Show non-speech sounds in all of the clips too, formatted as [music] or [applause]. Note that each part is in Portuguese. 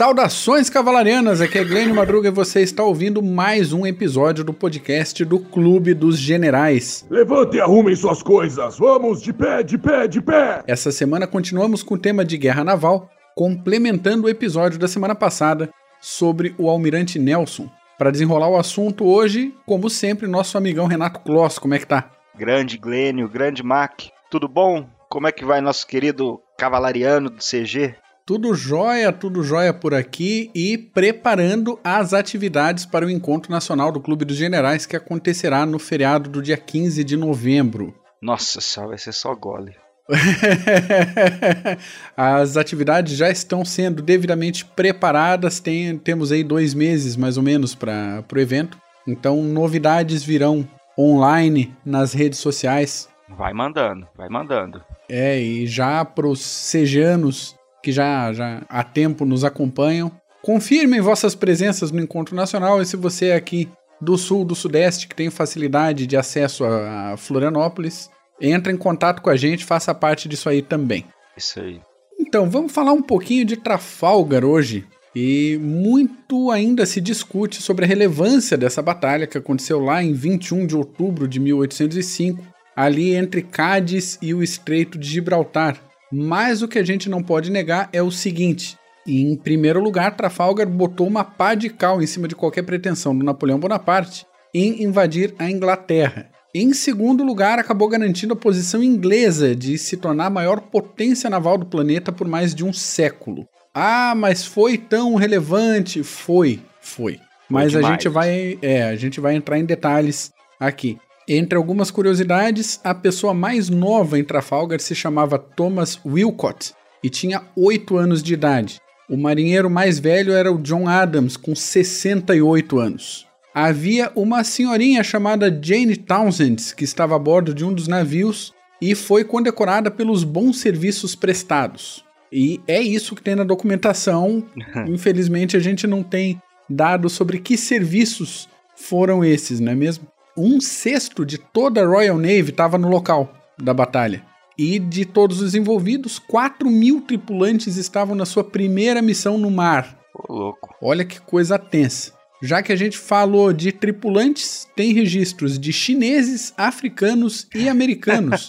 Saudações cavalarianas, aqui é Glênio Madruga e você está ouvindo mais um episódio do podcast do Clube dos Generais. Levante e arrumem suas coisas, vamos de pé, de pé, de pé! Essa semana continuamos com o tema de guerra naval, complementando o episódio da semana passada sobre o almirante Nelson. Para desenrolar o assunto hoje, como sempre, nosso amigão Renato Kloss, como é que tá? Grande Glênio, grande Mac, tudo bom? Como é que vai nosso querido cavalariano do CG? Tudo jóia, tudo jóia por aqui e preparando as atividades para o Encontro Nacional do Clube dos Generais que acontecerá no feriado do dia 15 de novembro. Nossa senhora, vai ser só gole. [laughs] As atividades já estão sendo devidamente preparadas, tem, temos aí dois meses mais ou menos para o evento. Então, novidades virão online nas redes sociais. Vai mandando, vai mandando. É, e já para os sejanos que já, já há tempo nos acompanham. Confirmem vossas presenças no Encontro Nacional e se você é aqui do Sul, do Sudeste, que tem facilidade de acesso a Florianópolis, entre em contato com a gente, faça parte disso aí também. Isso aí. Então, vamos falar um pouquinho de Trafalgar hoje. E muito ainda se discute sobre a relevância dessa batalha que aconteceu lá em 21 de outubro de 1805, ali entre Cádiz e o Estreito de Gibraltar, mas o que a gente não pode negar é o seguinte: em primeiro lugar, Trafalgar botou uma pá de cal em cima de qualquer pretensão do Napoleão Bonaparte em invadir a Inglaterra. Em segundo lugar, acabou garantindo a posição inglesa de se tornar a maior potência naval do planeta por mais de um século. Ah, mas foi tão relevante? Foi, foi. Mas a gente vai, é, a gente vai entrar em detalhes aqui. Entre algumas curiosidades, a pessoa mais nova em Trafalgar se chamava Thomas Wilcott e tinha 8 anos de idade. O marinheiro mais velho era o John Adams, com 68 anos. Havia uma senhorinha chamada Jane Townsend, que estava a bordo de um dos navios e foi condecorada pelos bons serviços prestados. E é isso que tem na documentação. [laughs] Infelizmente, a gente não tem dados sobre que serviços foram esses, não é mesmo? Um sexto de toda a Royal Navy estava no local da batalha. E de todos os envolvidos, 4 mil tripulantes estavam na sua primeira missão no mar. Ô, louco. Olha que coisa tensa. Já que a gente falou de tripulantes, tem registros de chineses, africanos e americanos.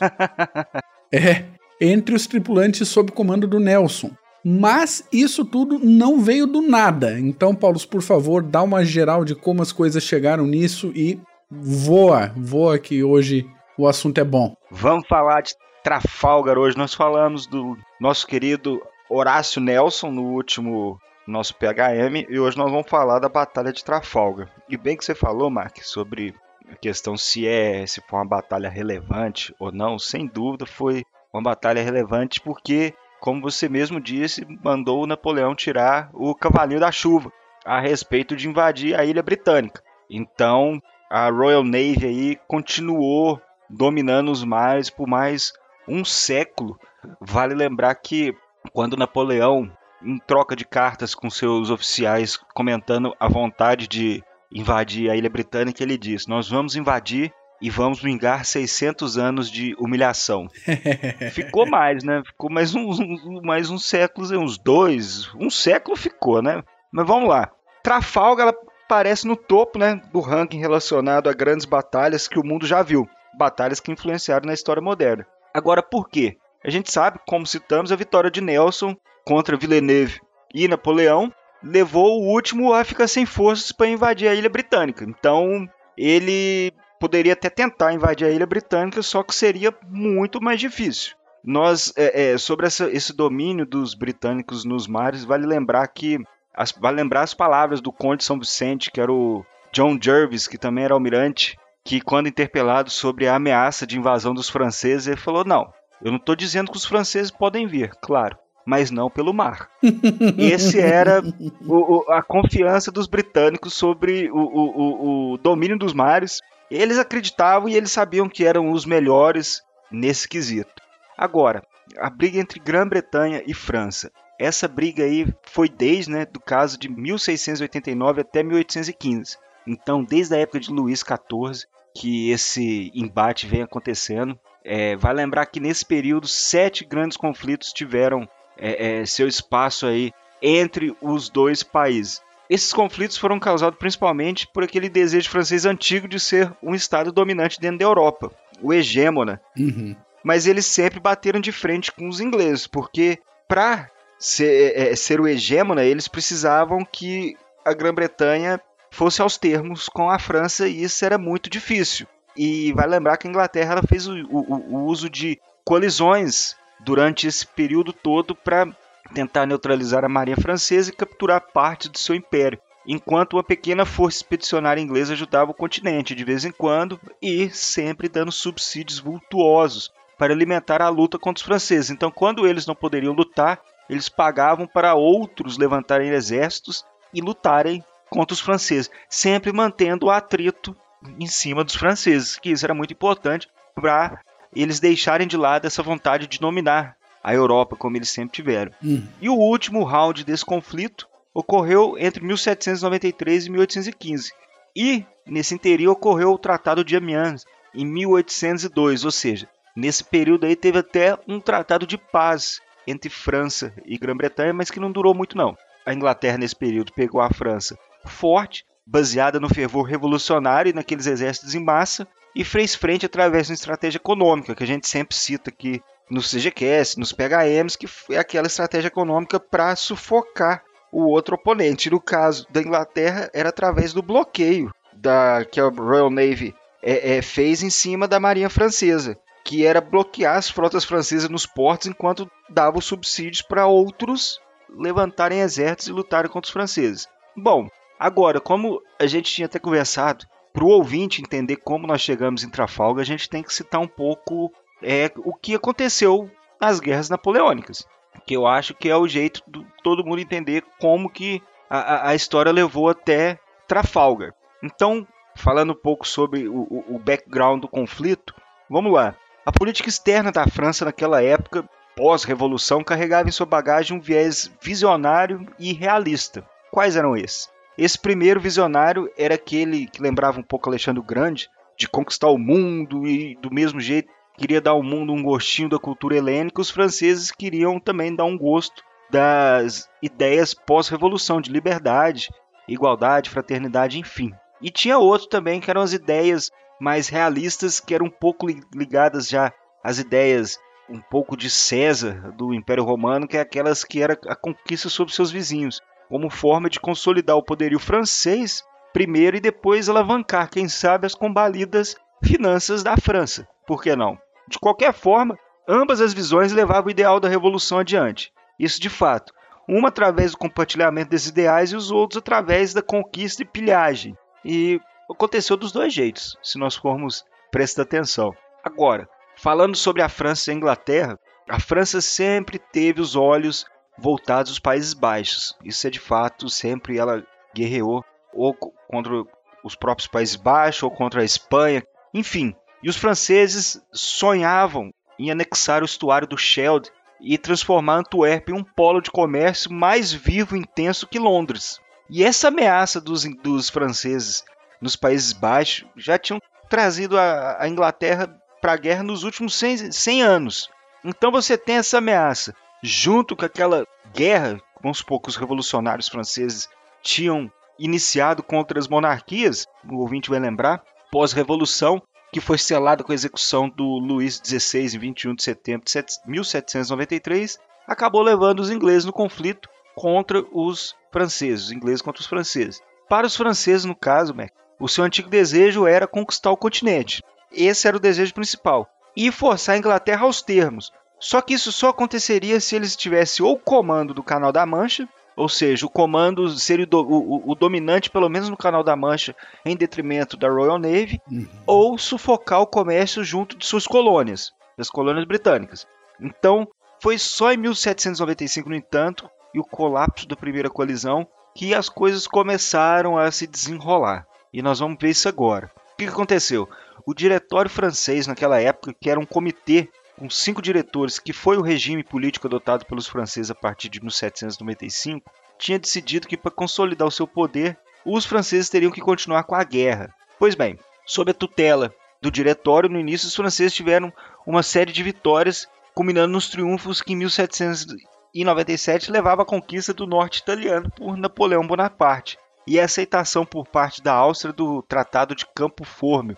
[laughs] é, entre os tripulantes sob comando do Nelson. Mas isso tudo não veio do nada. Então, Paulo, por favor, dá uma geral de como as coisas chegaram nisso e voa, voa que hoje o assunto é bom. Vamos falar de Trafalgar hoje. Nós falamos do nosso querido Horácio Nelson no último nosso PHM e hoje nós vamos falar da Batalha de Trafalgar. E bem que você falou, Mark, sobre a questão se é se foi uma batalha relevante ou não, sem dúvida foi uma batalha relevante porque, como você mesmo disse, mandou o Napoleão tirar o cavalinho da chuva a respeito de invadir a ilha britânica. Então, a Royal Navy aí continuou dominando os mares por mais um século. Vale lembrar que quando Napoleão, em troca de cartas com seus oficiais comentando a vontade de invadir a ilha britânica, ele diz: Nós vamos invadir e vamos vingar 600 anos de humilhação. [laughs] ficou mais, né? Ficou mais uns, mais uns séculos, uns dois, um século ficou, né? Mas vamos lá. Trafalgar aparece no topo né, do ranking relacionado a grandes batalhas que o mundo já viu, batalhas que influenciaram na história moderna. Agora, por quê? A gente sabe, como citamos, a vitória de Nelson contra Villeneuve e Napoleão levou o último a ficar sem forças para invadir a ilha britânica. Então, ele poderia até tentar invadir a ilha britânica, só que seria muito mais difícil. Nós, é, é, sobre essa, esse domínio dos britânicos nos mares, vale lembrar que as, vai lembrar as palavras do Conde de São Vicente, que era o John Jervis, que também era almirante, que quando interpelado sobre a ameaça de invasão dos franceses, ele falou: Não, eu não estou dizendo que os franceses podem vir, claro, mas não pelo mar. [laughs] Esse era o, o, a confiança dos britânicos sobre o, o, domínio dos mares. Eles acreditavam e eles sabiam que eram os melhores nesse quesito. Agora, a briga entre Grã-Bretanha e França essa briga aí foi desde, né, do caso de 1689 até 1815. Então, desde a época de Luís XIV, que esse embate vem acontecendo. É, vai lembrar que nesse período sete grandes conflitos tiveram é, é, seu espaço aí entre os dois países. Esses conflitos foram causados principalmente por aquele desejo francês antigo de ser um estado dominante dentro da Europa, o hegemona. Uhum. Mas eles sempre bateram de frente com os ingleses, porque para ser, é, ser o hegemona, eles precisavam que a Grã-Bretanha fosse aos termos com a França e isso era muito difícil. E vai lembrar que a Inglaterra ela fez o, o, o uso de colisões durante esse período todo para tentar neutralizar a marinha francesa e capturar parte do seu império, enquanto uma pequena força expedicionária inglesa ajudava o continente de vez em quando e sempre dando subsídios vultuosos para alimentar a luta contra os franceses. Então, quando eles não poderiam lutar, eles pagavam para outros levantarem exércitos e lutarem contra os franceses, sempre mantendo o atrito em cima dos franceses, que isso era muito importante para eles deixarem de lado essa vontade de dominar a Europa, como eles sempre tiveram. Hum. E o último round desse conflito ocorreu entre 1793 e 1815. E, nesse interim, ocorreu o Tratado de Amiens, em 1802, ou seja, nesse período aí teve até um tratado de paz entre França e Grã-Bretanha, mas que não durou muito não. A Inglaterra, nesse período, pegou a França forte, baseada no fervor revolucionário e naqueles exércitos em massa, e fez frente através de uma estratégia econômica, que a gente sempre cita aqui no CGQS, nos PHMs, que é aquela estratégia econômica para sufocar o outro oponente. No caso da Inglaterra, era através do bloqueio da, que a Royal Navy é, é, fez em cima da Marinha Francesa, que era bloquear as frotas francesas nos portos enquanto dava os subsídios para outros levantarem exércitos e lutarem contra os franceses. Bom, agora, como a gente tinha até conversado, para o ouvinte entender como nós chegamos em Trafalgar, a gente tem que citar um pouco é o que aconteceu nas guerras napoleônicas. Que eu acho que é o jeito de todo mundo entender como que a, a história levou até Trafalgar. Então, falando um pouco sobre o, o background do conflito, vamos lá. A política externa da França naquela época, pós-revolução, carregava em sua bagagem um viés visionário e realista. Quais eram esses? Esse primeiro visionário era aquele que lembrava um pouco Alexandre o Grande, de conquistar o mundo e do mesmo jeito queria dar ao mundo um gostinho da cultura helênica, os franceses queriam também dar um gosto das ideias pós-revolução de liberdade, igualdade, fraternidade, enfim. E tinha outro também que eram as ideias mais realistas, que eram um pouco ligadas já às ideias um pouco de César do Império Romano, que é aquelas que era a conquista sobre seus vizinhos, como forma de consolidar o poderio francês primeiro e depois alavancar, quem sabe, as combalidas finanças da França. Por que não? De qualquer forma, ambas as visões levavam o ideal da revolução adiante. Isso de fato. Uma através do compartilhamento desses ideais e os outros através da conquista e pilhagem. E aconteceu dos dois jeitos, se nós formos prestar atenção. Agora, falando sobre a França e a Inglaterra, a França sempre teve os olhos voltados aos Países Baixos. Isso é de fato, sempre ela guerreou ou contra os próprios Países Baixos ou contra a Espanha. Enfim, e os franceses sonhavam em anexar o estuário do Scheldt e transformar Antuérpia em um polo de comércio mais vivo e intenso que Londres. E essa ameaça dos, dos franceses nos Países Baixos já tinham trazido a, a Inglaterra para a guerra nos últimos 100, 100 anos. Então você tem essa ameaça, junto com aquela guerra, vamos supor que os revolucionários franceses tinham iniciado contra as monarquias, o ouvinte vai lembrar, pós-revolução, que foi selada com a execução do Luís XVI em 21 de setembro de 1793, acabou levando os ingleses no conflito contra os franceses, os ingleses contra os franceses. Para os franceses, no caso, o seu antigo desejo era conquistar o continente. Esse era o desejo principal. E forçar a Inglaterra aos termos. Só que isso só aconteceria se eles tivessem ou comando do Canal da Mancha, ou seja, o comando seria o, o, o, dominante, pelo menos no Canal da Mancha, em detrimento da Royal Navy, uhum. ou sufocar o comércio junto de suas colônias, das colônias britânicas. Então, foi só em 1795, no entanto, e o colapso da primeira colisão, que as coisas começaram a se desenrolar. E nós vamos ver isso agora. O que aconteceu? O diretório francês, naquela época, que era um comitê com cinco diretores, que foi o regime político adotado pelos franceses a partir de 1795, tinha decidido que para consolidar o seu poder, os franceses teriam que continuar com a guerra. Pois bem, sob a tutela do diretório, no início os franceses tiveram uma série de vitórias, culminando nos triunfos que em 1700 e 97 levava à conquista do norte italiano por Napoleão Bonaparte e a aceitação por parte da Áustria do Tratado de Campo Fórmio,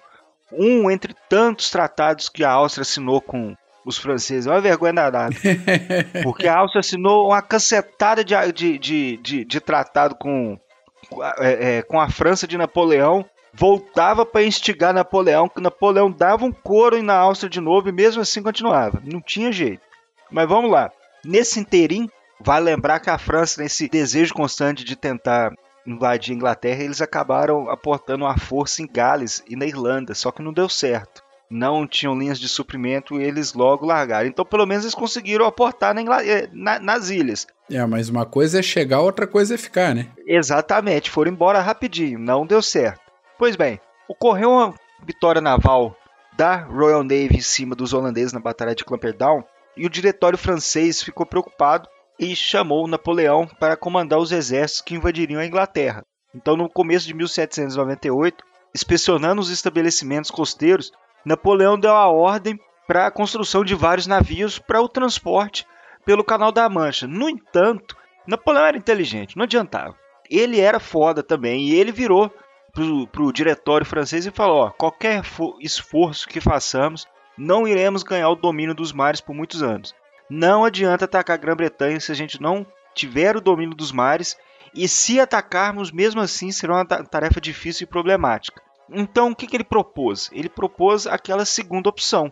um entre tantos tratados que a Áustria assinou com os franceses. É uma vergonha danada. [laughs] Porque a Áustria assinou uma cacetada de, de, de, de, de tratado com, é, é, com a França de Napoleão. Voltava para instigar Napoleão, que Napoleão dava um couro na Áustria de novo e mesmo assim continuava. Não tinha jeito. Mas vamos lá. Nesse interim, vale lembrar que a França, nesse desejo constante de tentar invadir a Inglaterra, eles acabaram aportando uma força em Gales e na Irlanda, só que não deu certo. Não tinham linhas de suprimento e eles logo largaram. Então, pelo menos, eles conseguiram aportar na eh, na, nas ilhas. É, mas uma coisa é chegar, outra coisa é ficar, né? Exatamente, foram embora rapidinho, não deu certo. Pois bem, ocorreu uma vitória naval da Royal Navy em cima dos holandeses na Batalha de Clampherdown e o diretório francês ficou preocupado e chamou Napoleão para comandar os exércitos que invadiriam a Inglaterra. Então, no começo de 1798, inspecionando os estabelecimentos costeiros, Napoleão deu a ordem para a construção de vários navios para o transporte pelo Canal da Mancha. No entanto, Napoleão era inteligente, não adiantava. Ele era foda também e ele virou para o diretório francês e falou: ó, qualquer esforço que façamos não iremos ganhar o domínio dos mares por muitos anos. Não adianta atacar a Grã-Bretanha se a gente não tiver o domínio dos mares, e se atacarmos, mesmo assim, será uma tarefa difícil e problemática. Então, o que, que ele propôs? Ele propôs aquela segunda opção.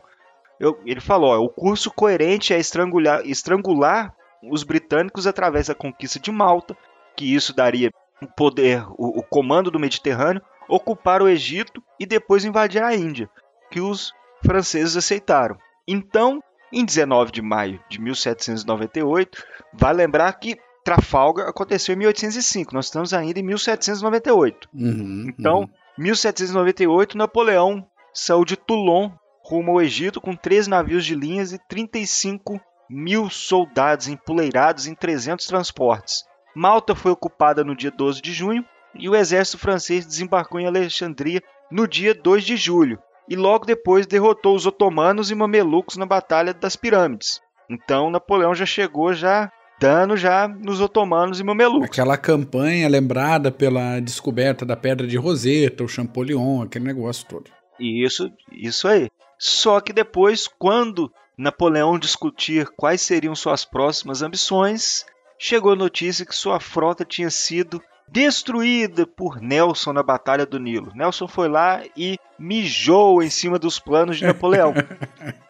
Eu, ele falou: ó, o curso coerente é estrangular, estrangular os britânicos através da conquista de Malta, que isso daria o poder, o, o comando do Mediterrâneo, ocupar o Egito e depois invadir a Índia, que os franceses aceitaram. Então, em 19 de maio de 1798, vai lembrar que Trafalgar aconteceu em 1805, nós estamos ainda em 1798. Uhum, então, uhum. 1798, Napoleão saiu de Toulon rumo ao Egito com três navios de linhas e 35 mil soldados empoleirados em 300 transportes. Malta foi ocupada no dia 12 de junho e o exército francês desembarcou em Alexandria no dia 2 de julho, e logo depois derrotou os otomanos e mamelucos na Batalha das Pirâmides. Então Napoleão já chegou já dando já nos otomanos e mamelucos. Aquela campanha lembrada pela descoberta da Pedra de Roseta, o Champollion, aquele negócio todo. Isso, isso aí. Só que depois, quando Napoleão discutir quais seriam suas próximas ambições, chegou a notícia que sua frota tinha sido destruída por Nelson na Batalha do Nilo. Nelson foi lá e mijou em cima dos planos de Napoleão. [laughs]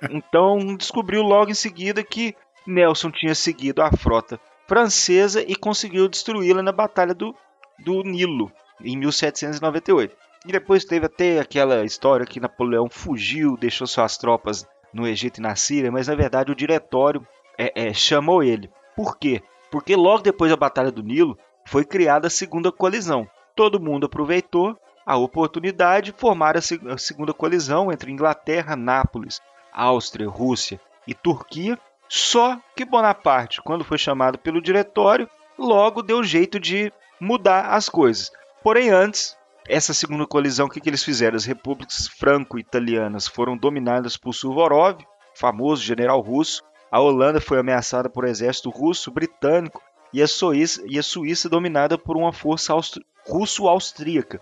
Então descobriu logo em seguida que Nelson tinha seguido a frota francesa e conseguiu destruí-la na Batalha do, do Nilo, em 1798. E depois teve até aquela história que Napoleão fugiu, deixou suas tropas no Egito e na Síria, mas na verdade o diretório é, é, chamou ele. Por quê? Porque logo depois da Batalha do Nilo, foi criada a segunda coalizão. Todo mundo aproveitou a oportunidade de formar a, segunda coalizão entre Inglaterra, Nápoles, Áustria, Rússia e Turquia. Só que Bonaparte, quando foi chamado pelo diretório, logo deu jeito de mudar as coisas. Porém, antes, essa segunda coalizão, o que, que eles fizeram? As repúblicas franco-italianas foram dominadas por Suvorov, famoso general russo. A Holanda foi ameaçada por exército russo, britânico e a Suíça, e a Suíça dominada por uma força russo-austríaca.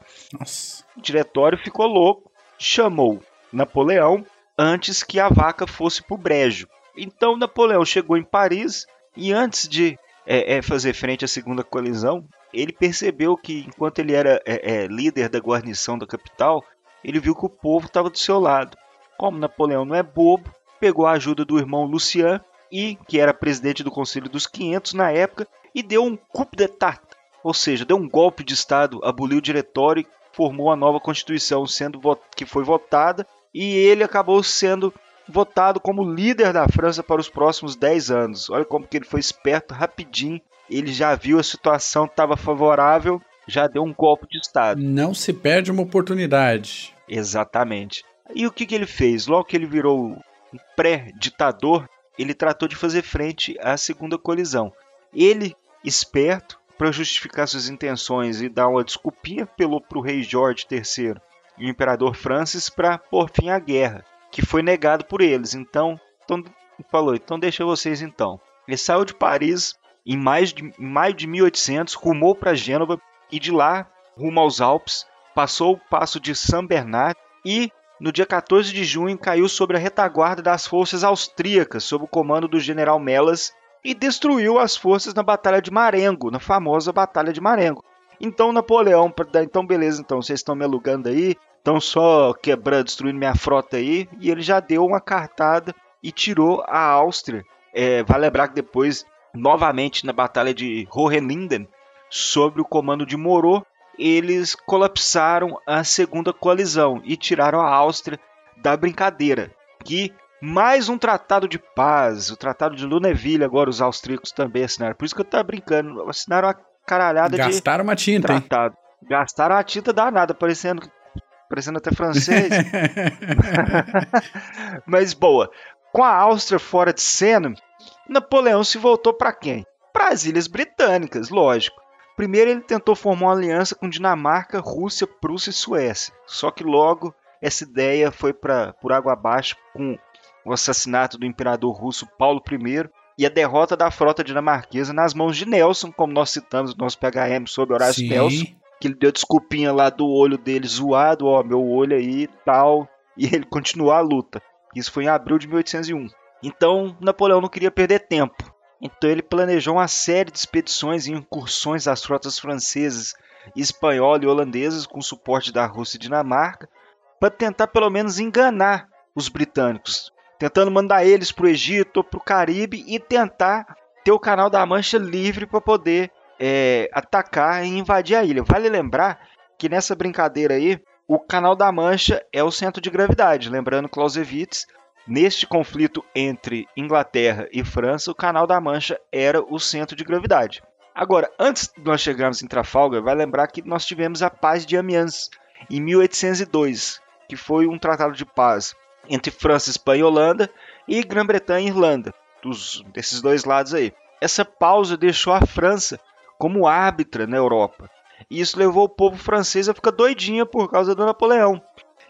O diretório ficou louco, chamou Napoleão antes que a vaca fosse para o brejo. Então Napoleão chegou em Paris e antes de é, é, fazer frente à segunda colisão, ele percebeu que enquanto ele era é, é líder da guarnição da capital, ele viu que o povo estava do seu lado. Como Napoleão não é bobo, pegou a ajuda do irmão Lucien e que era presidente do Conselho dos 500 na época, e deu um coup d'état, ou seja, deu um golpe de Estado, aboliu o diretório e formou a nova Constituição, sendo que foi votada, e ele acabou sendo votado como líder da França para os próximos 10 anos. Olha como que ele foi esperto, rapidinho, ele já viu a situação estava favorável, já deu um golpe de Estado. Não se perde uma oportunidade. Exatamente. E o que, que ele fez? Logo que ele virou um pré-ditador, ele tratou de fazer frente à segunda colisão. Ele, esperto, para justificar suas intenções e dar uma desculpinha, apelou para o rei George III e o imperador Francis para pôr fim à guerra, que foi negado por eles. Então, então falou: então deixa vocês então. Ele saiu de Paris em maio de, em maio de 1800, rumou para Gênova e de lá rumo aos Alpes, passou o passo de São Bernard e no dia 14 de junho caiu sobre a retaguarda das forças austríacas sob o comando do general Melas e destruiu as forças na Batalha de Marengo, na famosa Batalha de Marengo. Então Napoleão, então beleza, então vocês estão me alugando aí, estão só quebrando, destruindo minha frota aí, e ele já deu uma cartada e tirou a Áustria. É, vale lembrar que depois, novamente na Batalha de Hohenlinden, sob o comando de Moreau, eles colapsaram a segunda coalizão e tiraram a Áustria da brincadeira. Que mais um tratado de paz, o tratado de Luneville, agora os austríacos também assinaram. Por isso que eu tava brincando, assinaram uma caralhada Gastaram de Gastaram uma tinta, tratado. Hein? Gastaram a tinta danada, parecendo, parecendo até francês. [laughs] Mas boa. Com a Áustria fora de cena, Napoleão se voltou para quem? Para as Ilhas Britânicas, lógico. Primeiro ele tentou formar uma aliança com Dinamarca, Rússia, Prússia e Suécia. Só que logo essa ideia foi para por água abaixo com o assassinato do imperador russo Paulo I e a derrota da frota dinamarquesa nas mãos de Nelson, como nós citamos no nosso PHM sobre Horácio Sim. Nelson, que ele deu desculpinha lá do olho dele zoado, ó, meu olho aí tal, e ele continuou a luta. Isso foi em abril de 1801. Então, Napoleão não queria perder tempo. Então ele planejou uma série de expedições e incursões das frotas francesas, espanhola e holandesas com suporte da Rússia e Dinamarca, para tentar pelo menos enganar os britânicos, tentando mandar eles para o Egito ou para o Caribe e tentar ter o Canal da Mancha livre para poder é, atacar e invadir a ilha. Vale lembrar que nessa brincadeira aí, o Canal da Mancha é o centro de gravidade. Lembrando Clausewitz, neste conflito entre Inglaterra e França, o Canal da Mancha era o centro de gravidade. Agora, antes de nós chegarmos em Trafalgar, vai lembrar que nós tivemos a Paz de Amiens em 1802, que foi um tratado de paz entre França, Espanha e Holanda e Grã-Bretanha e Irlanda, dos, desses dois lados aí. Essa pausa deixou a França como árbitra na Europa. E isso levou o povo francês a ficar doidinha por causa do Napoleão.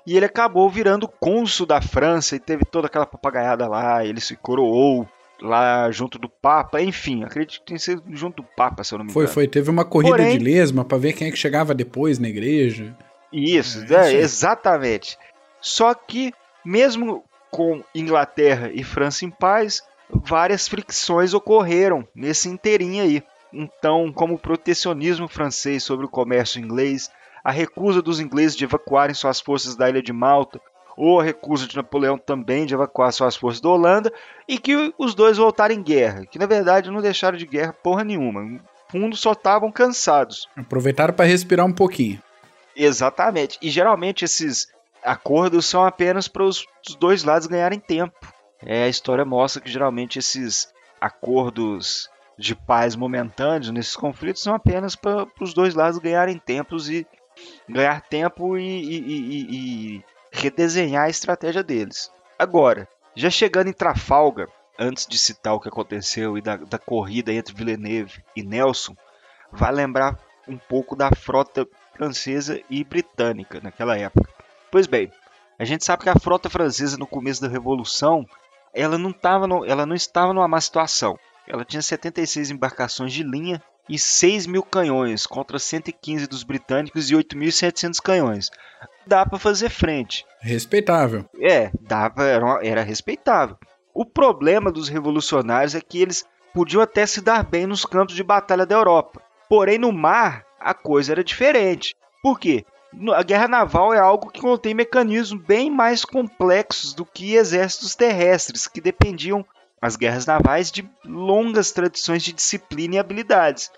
E ele acabou virando cônsul da França e teve toda aquela papagaiada lá. Ele se coroou lá junto do Papa, enfim, acredito que tem sido junto do Papa, se eu não me engano. Foi, foi, teve uma corrida Porém, de lesma para ver quem é que chegava depois na igreja. Isso, é, é, exatamente. Só que mesmo com Inglaterra e França em paz, várias fricções ocorreram nesse inteirinho aí. Então, como o protecionismo francês sobre o comércio inglês, a recusa dos ingleses de evacuarem suas forças da ilha de Malta, ou a recusa de Napoleão também de evacuar suas forças da Holanda, e que os dois voltaram em guerra, que na verdade não deixaram de guerra porra nenhuma. No fundo, só estavam cansados. Aproveitaram para respirar um pouquinho. Exatamente. E geralmente esses acordos são apenas para os dois lados ganharem tempo. É, a história mostra que geralmente esses acordos de paz momentâneos nesses conflitos são apenas para os dois lados ganharem tempos e ganhar tempo e, e, e, e, redesenhar a estratégia deles. Agora, já chegando em Trafalgar, antes de citar o que aconteceu e da, da corrida entre Villeneuve e Nelson, vai lembrar um pouco da frota francesa e britânica naquela época. Pois bem, a gente sabe que a frota francesa no começo da Revolução, ela não, tava no, ela não estava numa má situação. Ela tinha 76 embarcações de linha e 6 mil canhões contra 115 dos britânicos e 8.700 canhões. Dá para fazer frente. Respeitável. É, dava, era, era respeitável. O problema dos revolucionários é que eles podiam até se dar bem nos campos de batalha da Europa. Porém, no mar, a coisa era diferente. Por quê? A guerra naval é algo que contém mecanismos bem mais complexos do que exércitos terrestres, que dependiam as guerras navais de longas tradições de disciplina e habilidades.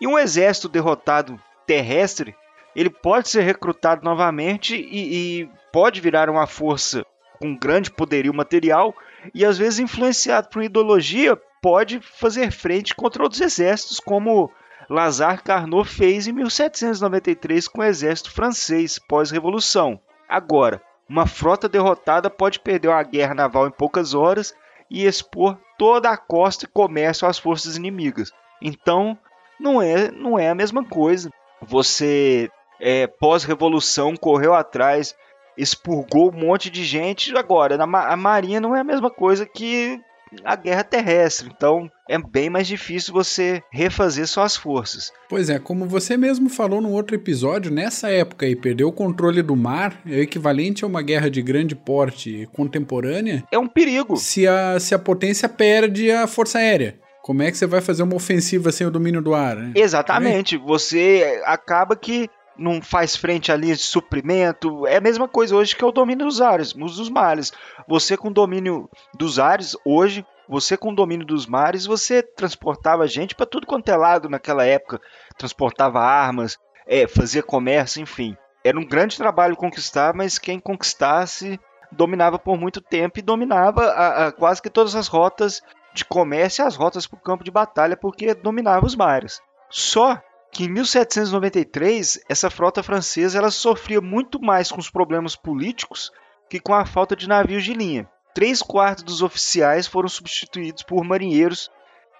E um exército derrotado terrestre, ele pode ser recrutado novamente e, e pode virar uma força com grande poderio material e às vezes influenciado por ideologia pode fazer frente contra outros exércitos, como Lazare Carnot fez em 1793 com o exército francês pós-revolução. Agora, uma frota derrotada pode perder uma guerra naval em poucas horas e expor toda a costa e comércio às forças inimigas. Então, não é, não é a mesma coisa. Você, é, pós-revolução, correu atrás, expurgou um monte de gente. Agora, a Marinha não é a mesma coisa que a guerra terrestre. Então é bem mais difícil você refazer suas forças. Pois é, como você mesmo falou no outro episódio, nessa época aí, perder o controle do mar é o equivalente a uma guerra de grande porte contemporânea. É um perigo. Se a, se a potência perde a força aérea. Como é que você vai fazer uma ofensiva sem o domínio do ar? Né? Exatamente. Você acaba que não faz frente à linha de suprimento. É a mesma coisa hoje que é o domínio dos ares, dos mares. Você com domínio dos ares, hoje, você com domínio dos mares, você transportava gente para tudo quanto é lado naquela época. Transportava armas, é, fazia comércio, enfim. Era um grande trabalho conquistar, mas quem conquistasse dominava por muito tempo e dominava a, a, quase que todas as rotas de comércio e as rotas para o campo de batalha, porque dominava os mares. Só que em 1793 essa frota francesa ela sofria muito mais com os problemas políticos que com a falta de navios de linha. Três quartos dos oficiais foram substituídos por marinheiros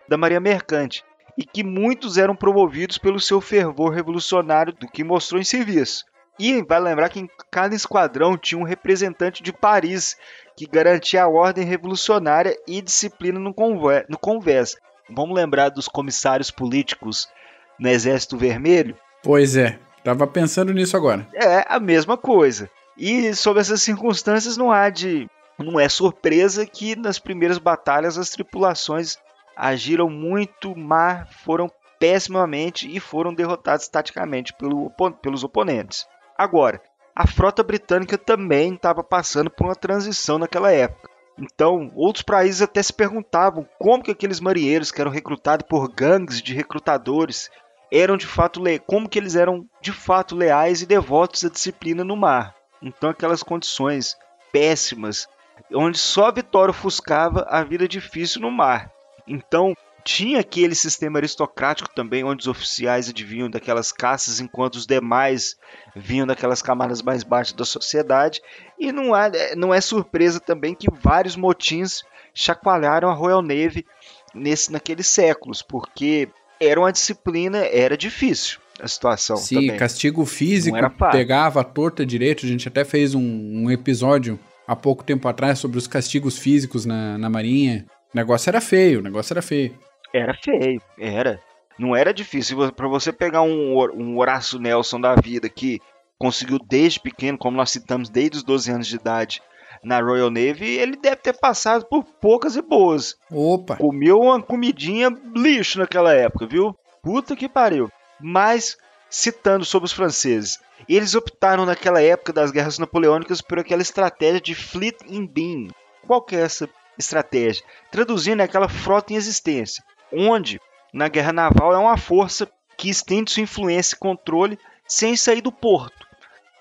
da Marinha Mercante e que muitos eram promovidos pelo seu fervor revolucionário do que mostrou em serviço. E vai lembrar que em cada esquadrão tinha um representante de Paris que garantia a ordem revolucionária e disciplina no, no convés. Vamos lembrar dos comissários políticos no Exército Vermelho? Pois é, tava pensando nisso agora. É a mesma coisa. E sob essas circunstâncias não há de não é surpresa que nas primeiras batalhas as tripulações agiram muito mal, foram pessimamente e foram derrotados taticamente pelo, pelos oponentes. Agora, a frota britânica também estava passando por uma transição naquela época. Então, outros países até se perguntavam como que aqueles marinheiros que eram recrutados por gangues de recrutadores eram de fato como que eles eram de fato leais e devotos à disciplina no mar. Então aquelas condições péssimas, onde só a vitória ofuscava a vida difícil no mar. Então tinha aquele sistema aristocrático também, onde os oficiais advinham daquelas caças, enquanto os demais vinham daquelas camadas mais baixas da sociedade. E não, há, não é surpresa também que vários motins chacoalharam a Royal Navy nesse, naqueles séculos, porque era uma disciplina, era difícil a situação. Sim, também. castigo físico, pegava a torta direito. A gente até fez um, um, episódio há pouco tempo atrás sobre os castigos físicos na, na Marinha. O negócio era feio, o negócio era feio. Era feio, era. Não era difícil. Para você pegar um, um Horácio Nelson da vida que conseguiu desde pequeno, como nós citamos, desde os 12 anos de idade, na Royal Navy, ele deve ter passado por poucas e boas. Opa! Comeu uma comidinha lixo naquela época, viu? Puta que pariu. Mas, citando sobre os franceses, eles optaram naquela época das guerras napoleônicas por aquela estratégia de fleet in beam. Qual que é essa estratégia? Traduzindo, é aquela frota em existência, onde na guerra naval é uma força que estende sua influência e controle sem sair do porto.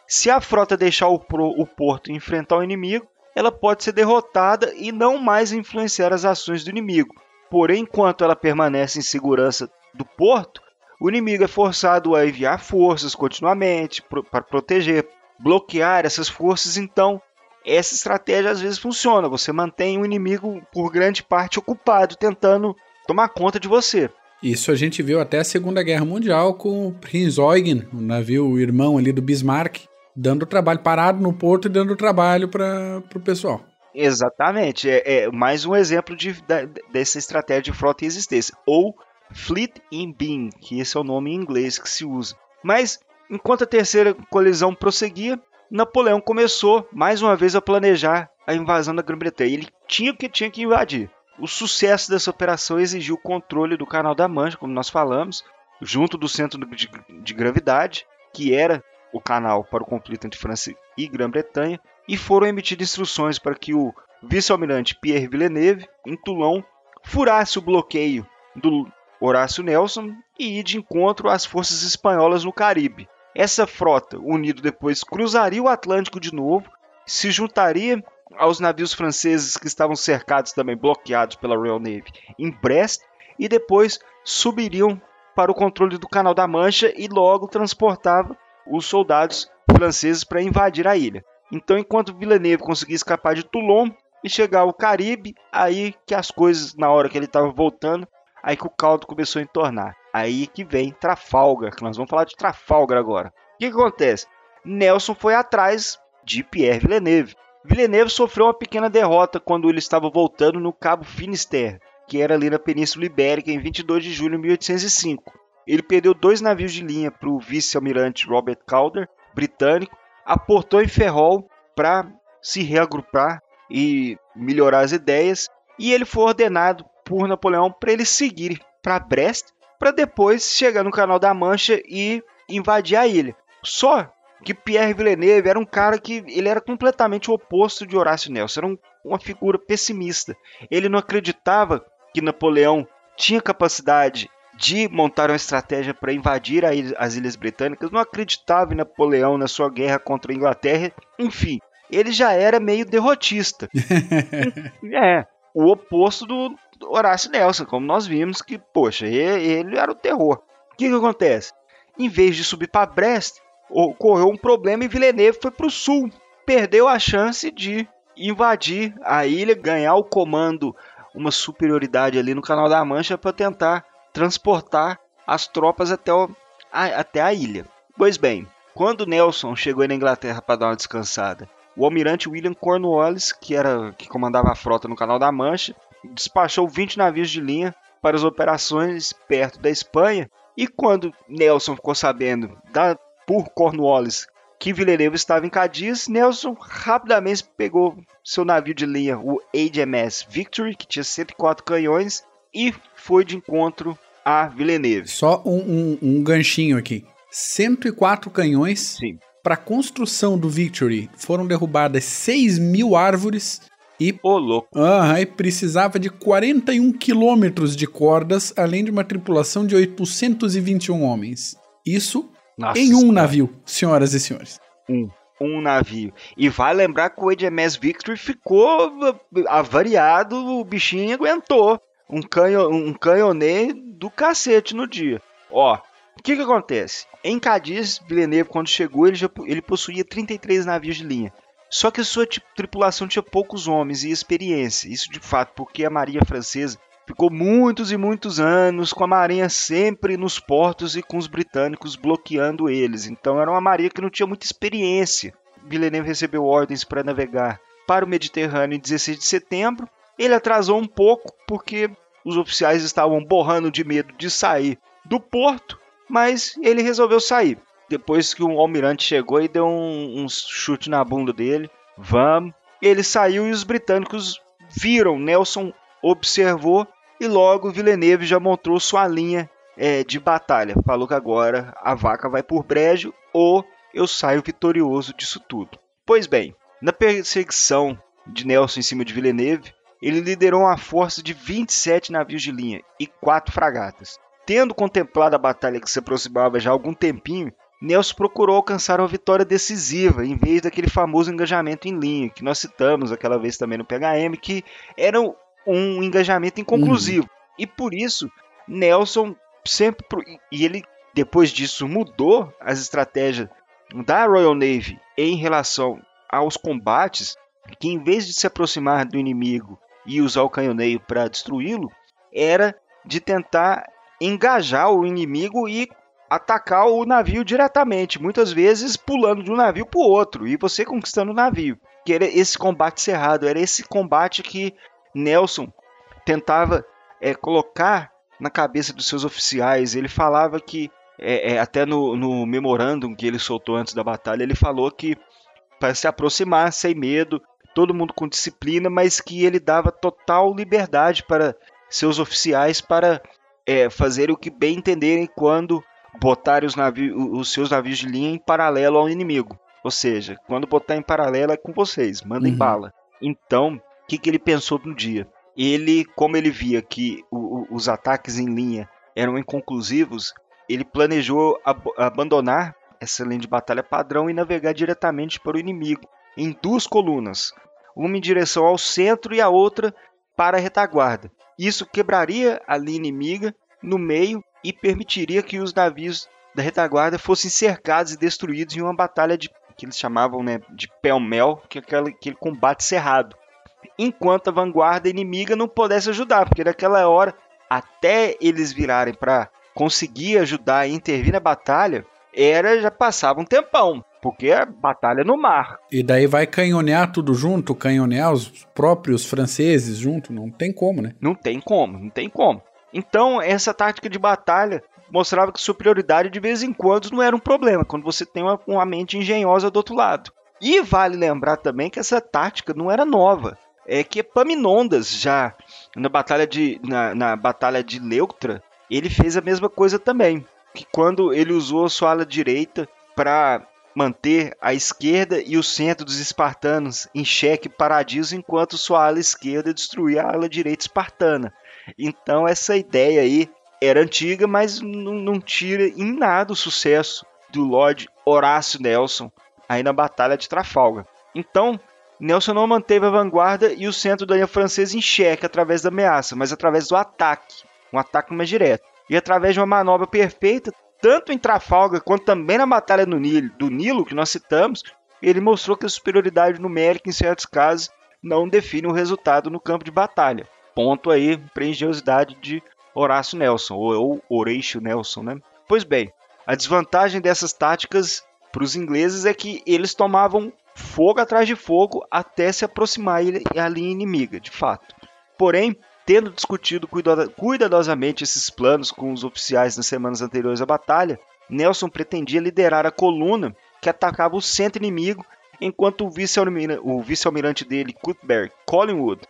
Se a frota deixar o, pro, o porto enfrentar o inimigo, ela pode ser derrotada e não mais influenciar as ações do inimigo. Porém, enquanto ela permanece em segurança do porto, o inimigo é forçado a enviar forças continuamente pro, para proteger, bloquear essas forças. Então, essa estratégia às vezes funciona. Você mantém o inimigo por grande parte ocupado, tentando tomar conta de você. Isso a gente viu até a Segunda Guerra Mundial com o Prinz Eugen, o navio irmão ali do Bismarck, dando trabalho, parado no porto e dando trabalho para o pessoal. Exatamente, é, é, mais um exemplo de, de, dessa estratégia de frota em existência, ou Fleet in Beam, que esse é o nome em inglês que se usa. Mas, enquanto a terceira colisão prosseguia, Napoleão começou mais uma vez a planejar a invasão da Grã-Bretanha. Ele tinha que tinha que invadir. O sucesso dessa operação exigiu o controle do Canal da Mancha, como nós falamos, junto do centro de, de gravidade, que era o canal para o conflito entre França e Grã-Bretanha e foram emitidas instruções para que o vice-almirante Pierre Villeneuve, em Toulon, furasse o bloqueio do Horácio Nelson e ir de encontro às forças espanholas no Caribe. Essa frota, unida depois, cruzaria o Atlântico de novo, se juntaria aos navios franceses que estavam cercados também, bloqueados pela Royal Navy, em Brest, e depois subiriam para o controle do Canal da Mancha e logo transportava os soldados franceses para invadir a ilha. Então, enquanto Villeneuve conseguia escapar de Toulon e chegar ao Caribe, aí que as coisas, na hora que ele estava voltando, aí que o caldo começou a entornar. Aí que vem Trafalgar, que nós vamos falar de Trafalgar agora. O que, que acontece? Nelson foi atrás de Pierre Villeneuve. Villeneuve sofreu uma pequena derrota quando ele estava voltando no Cabo Finisterre, que era ali na Península Ibérica, em 22 de julho de 1805. Ele perdeu dois navios de linha para o vice-almirante Robert Calder, britânico, aportou em Ferrol para se reagrupar e melhorar as ideias, e ele foi ordenado por Napoleão para ele seguir para Brest, para depois chegar no Canal da Mancha e invadir a ilha. Só que Pierre Villeneuve era um cara que ele era completamente o oposto de Horácio Nelson, era um, uma figura pessimista. Ele não acreditava que Napoleão tinha capacidade de montar uma estratégia para invadir as ilhas britânicas, não acreditava em Napoleão na sua guerra contra a Inglaterra, enfim, ele já era meio derrotista. [laughs] é, o oposto do Horácio Nelson, como nós vimos que, poxa, ele era o terror. O que, que acontece? Em vez de subir para Brest, ocorreu um problema e Villeneuve foi para o sul. Perdeu a chance de invadir a ilha, ganhar o comando, uma superioridade ali no Canal da Mancha para tentar transportar as tropas até, o, a, até a ilha. Pois bem, quando Nelson chegou na Inglaterra para dar uma descansada, o almirante William Cornwallis, que era que comandava a frota no Canal da Mancha, despachou 20 navios de linha para as operações perto da Espanha. E quando Nelson ficou sabendo da, por Cornwallis que Villeneuve estava em Cadiz, Nelson rapidamente pegou seu navio de linha, o HMS Victory, que tinha 104 canhões, e foi de encontro a Villeneuve. Só um, um, um ganchinho aqui. 104 canhões. Para a construção do Victory foram derrubadas 6 mil árvores e, Ô, louco. E precisava de 41 quilômetros de cordas, além de uma tripulação de 821 homens. Isso Nossa, em um navio, senhoras e senhores. Um. Um navio. E vai lembrar que o HMS Victory ficou avariado, o bichinho aguentou. Um, canho, um canhoneiro do cacete no dia. Ó, o que que acontece? Em Cadiz, Villeneuve, quando chegou, ele, já, ele possuía 33 navios de linha. Só que a sua tripulação tinha poucos homens e experiência. Isso de fato porque a Marinha Francesa ficou muitos e muitos anos com a Marinha sempre nos portos e com os britânicos bloqueando eles. Então era uma Marinha que não tinha muita experiência. Villeneuve recebeu ordens para navegar para o Mediterrâneo em 16 de setembro. Ele atrasou um pouco porque os oficiais estavam borrando de medo de sair do porto, mas ele resolveu sair. Depois que o almirante chegou e deu um, um chute na bunda dele, vamos. Ele saiu e os britânicos viram. Nelson observou e logo Villeneuve já montou sua linha é, de batalha. Falou que agora a vaca vai por brejo ou eu saio vitorioso disso tudo. Pois bem, na perseguição de Nelson em cima de Villeneuve, ele liderou uma força de 27 navios de linha e 4 fragatas. Tendo contemplado a batalha que se aproximava já há algum tempinho, Nelson procurou alcançar uma vitória decisiva, em vez daquele famoso engajamento em linha, que nós citamos aquela vez também no PHM, que era um engajamento inconclusivo. Uhum. E por isso, Nelson sempre. E ele, depois disso, mudou as estratégias da Royal Navy em relação aos combates, que em vez de se aproximar do inimigo e usar o canhoneio para destruí-lo, era de tentar engajar o inimigo e atacar o navio diretamente, muitas vezes pulando de um navio para o outro e você conquistando o navio. Que era esse combate cerrado, era esse combate que Nelson tentava é, colocar na cabeça dos seus oficiais. Ele falava que, é, é, até no, no memorandum que ele soltou antes da batalha, ele falou que para se aproximar sem medo, todo mundo com disciplina, mas que ele dava total liberdade para seus oficiais para é, fazer o que bem entenderem quando botarem os, os seus navios de linha em paralelo ao inimigo. Ou seja, quando botar em paralelo é com vocês, mandem uhum. bala. Então, que, que ele pensou no dia? Ele, como ele via que o, o, os ataques em linha eram inconclusivos, ele planejou ab abandonar essa linha de batalha padrão e navegar diretamente para o inimigo, em duas colunas, uma em direção ao centro e a outra para a retaguarda. Isso quebraria a linha inimiga no meio e permitiria que os navios da retaguarda fossem cercados e destruídos em uma batalha de que eles chamavam né, de pell-mell, que é aquele, aquele combate cerrado. Enquanto a vanguarda inimiga não pudesse ajudar, porque naquela hora, até eles virarem para conseguir ajudar e intervir na batalha, era já passava um tempão. porque é batalha no mar. E daí vai canhonear tudo junto, canhonear os próprios franceses junto, não tem como, né? Não tem como, não tem como. Então, essa tática de batalha mostrava que superioridade de vez em quando não era um problema, quando você tem uma, uma mente engenhosa do outro lado. E vale lembrar também que essa tática não era nova. É que Epaminondas já na batalha de na, na batalha de Leuctra, ele fez a mesma coisa também, que quando ele usou a sua ala direita para manter a esquerda e o centro dos espartanos em xeque paradiso, enquanto sua ala esquerda destruía a ala direita espartana. Então essa ideia aí era antiga, mas não, não tira em nada o sucesso do Lord Horácio Nelson aí na Batalha de Trafalgar. Então, Nelson não manteve a vanguarda e o centro da linha francesa em xeque através da ameaça, mas através do ataque, um ataque mais direto. E através de uma manobra perfeita, tanto em Trafalgar quanto também na Batalha do Nilo, do Nilo que nós citamos, ele mostrou que a superioridade numérica, em certos casos, não define o resultado no campo de batalha. Ponto aí para engenhosidade de Horácio Nelson, ou Horatio Nelson, né? Pois bem, a desvantagem dessas táticas para os ingleses é que eles tomavam fogo atrás de fogo até se aproximar à linha inimiga, de fato. Porém, tendo discutido cuidadosamente esses planos com os oficiais nas semanas anteriores à batalha, Nelson pretendia liderar a coluna que atacava o centro inimigo, enquanto o vice-almirante dele, Cuthbert Collingwood,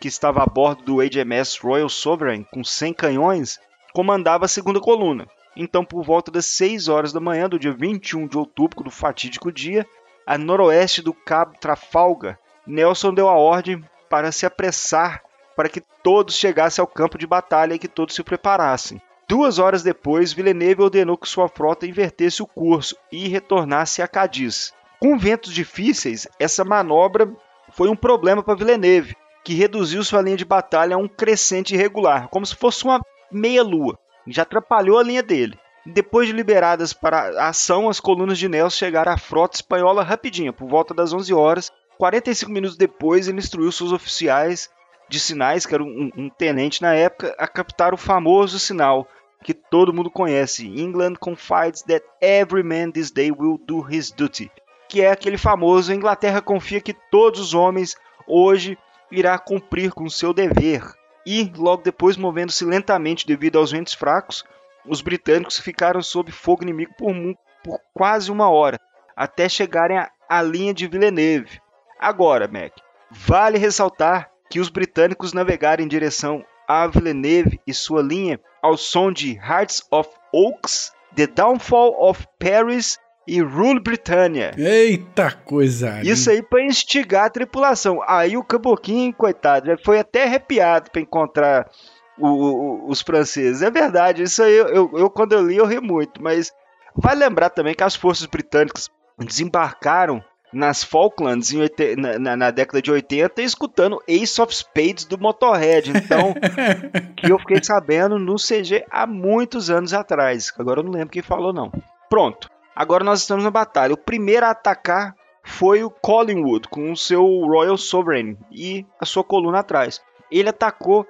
que estava a bordo do HMS Royal Sovereign com 100 canhões, comandava a segunda coluna. Então, por volta das 6 horas da manhã do dia 21 de outubro do fatídico dia, a noroeste do Cabo Trafalgar, Nelson deu a ordem para se apressar para que todos chegassem ao campo de batalha e que todos se preparassem. Duas horas depois, Villeneuve ordenou que sua frota invertesse o curso e retornasse a Cadiz. Com ventos difíceis, essa manobra foi um problema para Villeneuve, que reduziu sua linha de batalha a um crescente irregular, como se fosse uma meia-lua já atrapalhou a linha dele. Depois de liberadas para ação, as colunas de Nelson chegaram à frota espanhola rapidinho, por volta das 11 horas. 45 minutos depois, ele instruiu seus oficiais de sinais, que era um, um tenente na época, a captar o famoso sinal que todo mundo conhece: England confides that every man this day will do his duty. Que é aquele famoso: Inglaterra confia que todos os homens hoje irá cumprir com seu dever e, logo depois, movendo-se lentamente devido aos ventos fracos, os britânicos ficaram sob fogo inimigo por, por quase uma hora, até chegarem à linha de Villeneuve. Agora, Mac, vale ressaltar que os britânicos navegaram em direção a Villeneuve e sua linha ao som de Hearts of Oaks, The Downfall of Paris e Rule Britannia. Eita coisa! Isso aí para instigar a tripulação. Aí o Caboquinho, coitado, foi até arrepiado para encontrar o, o, os franceses. É verdade, isso aí eu, eu, eu, quando eu li eu ri muito, mas vale lembrar também que as forças britânicas desembarcaram nas Falklands em, na, na, na, década de 80 escutando Ace of Spades do Motorhead. Então, [laughs] que eu fiquei sabendo no CG há muitos anos atrás. Agora eu não lembro quem falou, não. Pronto. Agora nós estamos na batalha. O primeiro a atacar foi o Collingwood com o seu Royal Sovereign e a sua coluna atrás. Ele atacou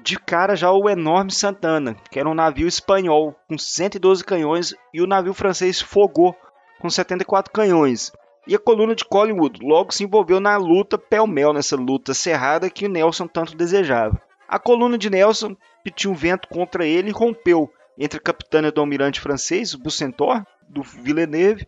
de cara já o enorme Santana, que era um navio espanhol com 112 canhões, e o navio francês Fogou com 74 canhões. E a coluna de Collingwood logo se envolveu na luta pell-mell, nessa luta cerrada que Nelson tanto desejava. A coluna de Nelson pediu um vento contra ele e rompeu entre a capitânia do almirante francês, Bucentaur, do Villeneuve,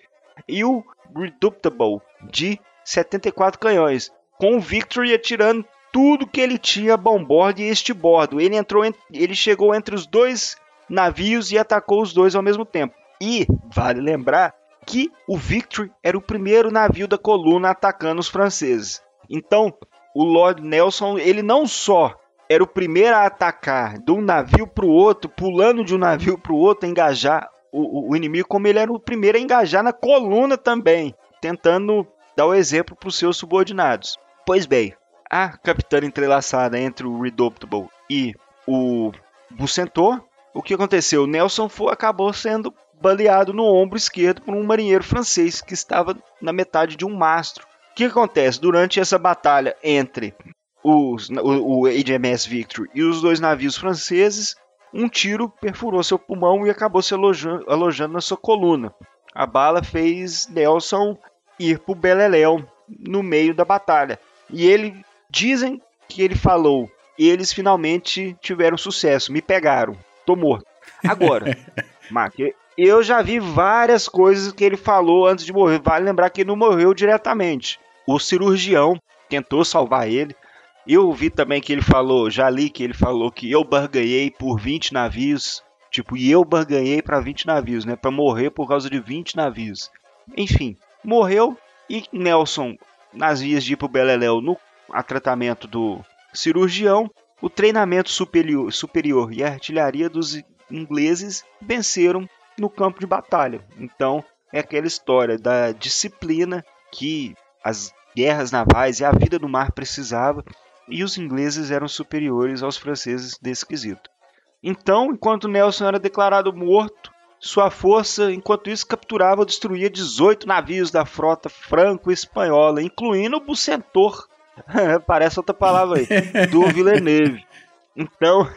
e o Redoutable, de 74 canhões, com o Victory atirando tudo que ele tinha bombordo e este bordo. Ele entrou, ele chegou entre os dois navios e atacou os dois ao mesmo tempo. E vale lembrar que o Victory era o primeiro navio da coluna atacando os franceses. Então, o Lord Nelson, ele não só era o primeiro a atacar de um navio para o outro, pulando de um navio para o outro, engajar o, o, inimigo, como ele era o primeiro a engajar na coluna também, tentando dar o exemplo para os seus subordinados. Pois bem, a capitã entrelaçada entre o Redoubtable e o Bucentor, o que aconteceu? Nelson foi, acabou sendo baleado no ombro esquerdo por um marinheiro francês que estava na metade de um mastro. O que acontece? Durante essa batalha entre os, o, o HMS Victory e os dois navios franceses, um tiro perfurou seu pulmão e acabou se alojando, alojando na sua coluna. A bala fez Nelson ir pro Beleléu no meio da batalha. E ele dizem que ele falou: "Eles finalmente tiveram sucesso, me pegaram, tô morto". Agora, [laughs] Mark, eu já vi várias coisas que ele falou antes de morrer. Vale lembrar que ele não morreu diretamente. O cirurgião tentou salvar ele. Eu vi também que ele falou, já li que ele falou que eu barganhei por 20 navios. Tipo, e eu barganhei para 20 navios, né? Para morrer por causa de 20 navios. Enfim, morreu e Nelson, nas vias de ir pro Beleléu no a tratamento do cirurgião, o treinamento superior, superior e a artilharia dos ingleses venceram no campo de batalha. Então, é aquela história da disciplina que as guerras navais e a vida no mar precisava, e os ingleses eram superiores aos franceses desse quesito. Então, enquanto Nelson era declarado morto, sua força, enquanto isso, capturava ou destruía 18 navios da frota franco-espanhola, incluindo o Bucentor. [laughs] Parece outra palavra aí, do Villeneuve. Então,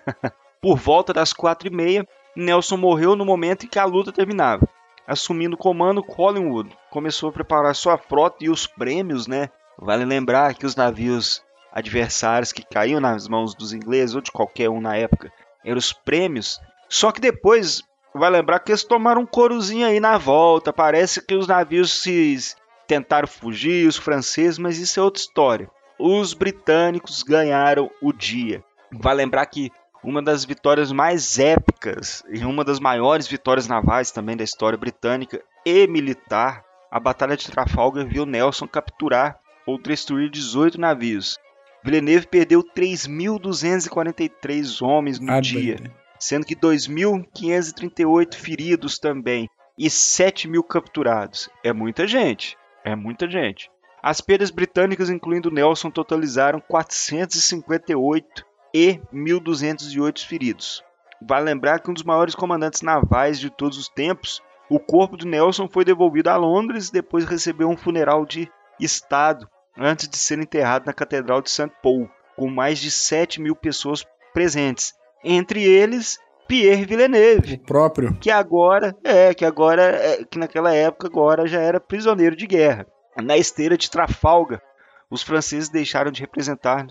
[laughs] por volta das quatro e meia, Nelson morreu no momento em que a luta terminava. Assumindo o comando, Collingwood começou a preparar sua frota e os prêmios, né? Vale lembrar que os navios adversários que caíam nas mãos dos ingleses ou de qualquer um na época eram os prêmios. Só que depois, vai lembrar que eles tomaram um corozinho aí na volta. Parece que os navios se tentaram fugir, os franceses, mas isso é outra história. Os britânicos ganharam o dia. Vai lembrar que uma das vitórias mais épicas e uma das maiores vitórias navais também da história britânica e militar, a Batalha de Trafalgar viu Nelson capturar ou destruir 18 navios. Villeneuve perdeu 3.243 homens no ah, dia, bem. sendo que 2.538 feridos também e 7 mil capturados. É muita gente, é muita gente. As perdas britânicas, incluindo Nelson, totalizaram 458 e 1.208 feridos. Vale lembrar que um dos maiores comandantes navais de todos os tempos, o corpo de Nelson foi devolvido a Londres e depois recebeu um funeral de Estado antes de ser enterrado na Catedral de St. Paul, com mais de 7 mil pessoas presentes, entre eles Pierre Villeneuve, o próprio, que agora é que agora é, que naquela época agora já era prisioneiro de guerra na esteira de Trafalgar, os franceses deixaram de representar,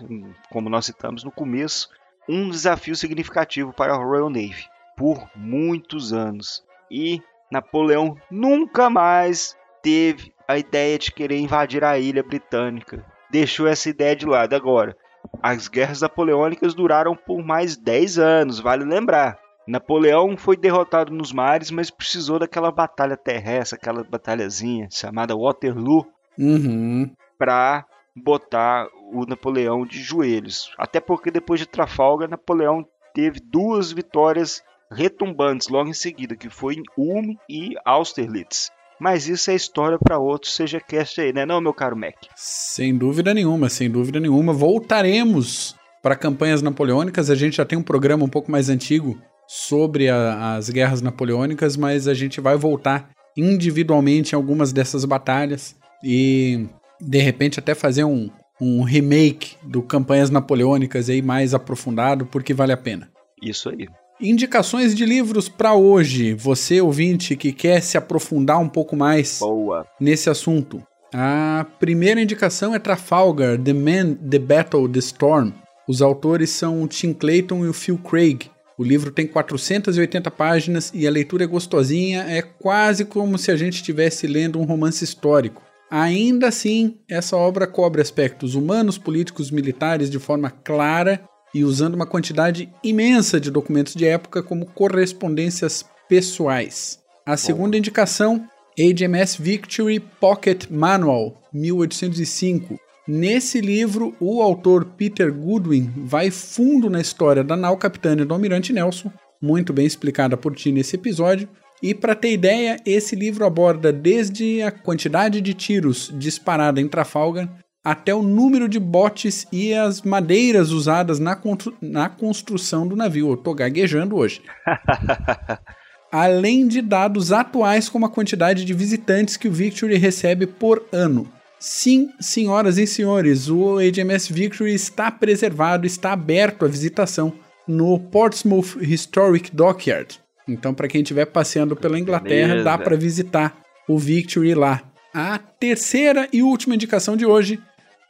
como nós citamos no começo, um desafio significativo para a Royal Navy por muitos anos. E Napoleão nunca mais teve a ideia de querer invadir a ilha britânica. Deixou essa ideia de lado agora. As guerras napoleônicas duraram por mais 10 anos, vale lembrar. Napoleão foi derrotado nos mares, mas precisou daquela batalha terrestre, aquela batalhazinha chamada Waterloo, uhum. para botar o Napoleão de joelhos. Até porque depois de Trafalgar, Napoleão teve duas vitórias retumbantes logo em seguida, que foi em Ulm e Austerlitz. Mas isso é história para outro seja cast aí, né, não, meu caro Mac? Sem dúvida nenhuma, sem dúvida nenhuma. Voltaremos para campanhas napoleônicas. A gente já tem um programa um pouco mais antigo sobre a, as guerras napoleônicas, mas a gente vai voltar individualmente em algumas dessas batalhas. E de repente até fazer um, um remake do Campanhas Napoleônicas aí mais aprofundado, porque vale a pena. Isso aí. Indicações de livros para hoje. Você, ouvinte, que quer se aprofundar um pouco mais Boa. nesse assunto. A primeira indicação é Trafalgar, The Man, The Battle, The Storm. Os autores são o Tim Clayton e o Phil Craig. O livro tem 480 páginas e a leitura é gostosinha, é quase como se a gente estivesse lendo um romance histórico. Ainda assim, essa obra cobre aspectos humanos, políticos, militares de forma clara e usando uma quantidade imensa de documentos de época como correspondências pessoais. A segunda indicação, HMS Victory Pocket Manual, 1805. Nesse livro, o autor Peter Goodwin vai fundo na história da nau capitânia do Almirante Nelson, muito bem explicada por ti nesse episódio, e para ter ideia, esse livro aborda desde a quantidade de tiros disparada em Trafalgar até o número de botes e as madeiras usadas na, na construção do navio. Eu tô gaguejando hoje. [laughs] Além de dados atuais como a quantidade de visitantes que o Victory recebe por ano. Sim, senhoras e senhores, o HMS Victory está preservado, está aberto à visitação no Portsmouth Historic Dockyard, Então, para quem estiver passeando pela Inglaterra, Beleza. dá para visitar o Victory lá. A terceira e última indicação de hoje,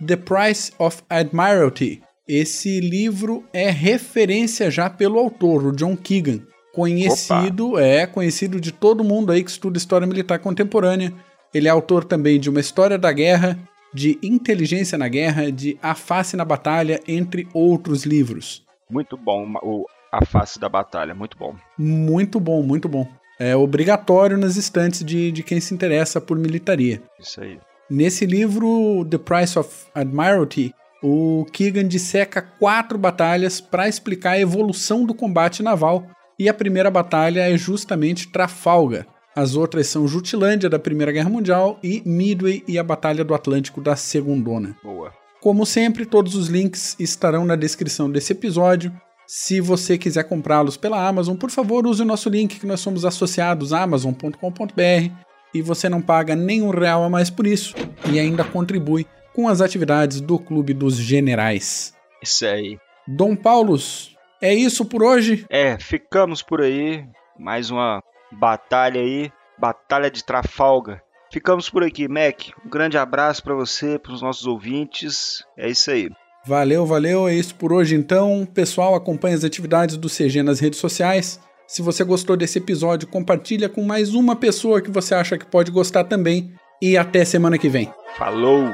The Price of Admiralty. Esse livro é referência já pelo autor, o John Keegan, conhecido, é conhecido de todo mundo aí que estuda história militar contemporânea. Ele é autor também de Uma História da Guerra, de Inteligência na Guerra, de A Face na Batalha, entre outros livros. Muito bom o, a face da batalha, muito bom. Muito bom, muito bom. É obrigatório nas estantes de, de quem se interessa por militaria. Isso aí. Nesse livro, The Price of Admiralty, o Keegan disseca quatro batalhas para explicar a evolução do combate naval, e a primeira batalha é justamente Trafalgar. As outras são Jutilândia da Primeira Guerra Mundial e Midway e a Batalha do Atlântico da Segundona. Boa. Como sempre, todos os links estarão na descrição desse episódio. Se você quiser comprá-los pela Amazon, por favor, use o nosso link que nós somos associados a amazon.com.br e você não paga nenhum real a mais por isso e ainda contribui com as atividades do Clube dos Generais. Isso aí. Dom Paulos, é isso por hoje? É, ficamos por aí. Mais uma batalha aí. Batalha de Trafalgar. Ficamos por aqui, Mac. Um grande abraço para você, para os nossos ouvintes. É isso aí. Valeu, valeu. É isso por hoje então. Pessoal, acompanhe as atividades do CG nas redes sociais. Se você gostou desse episódio, compartilha com mais uma pessoa que você acha que pode gostar também. E até semana que vem. Falou!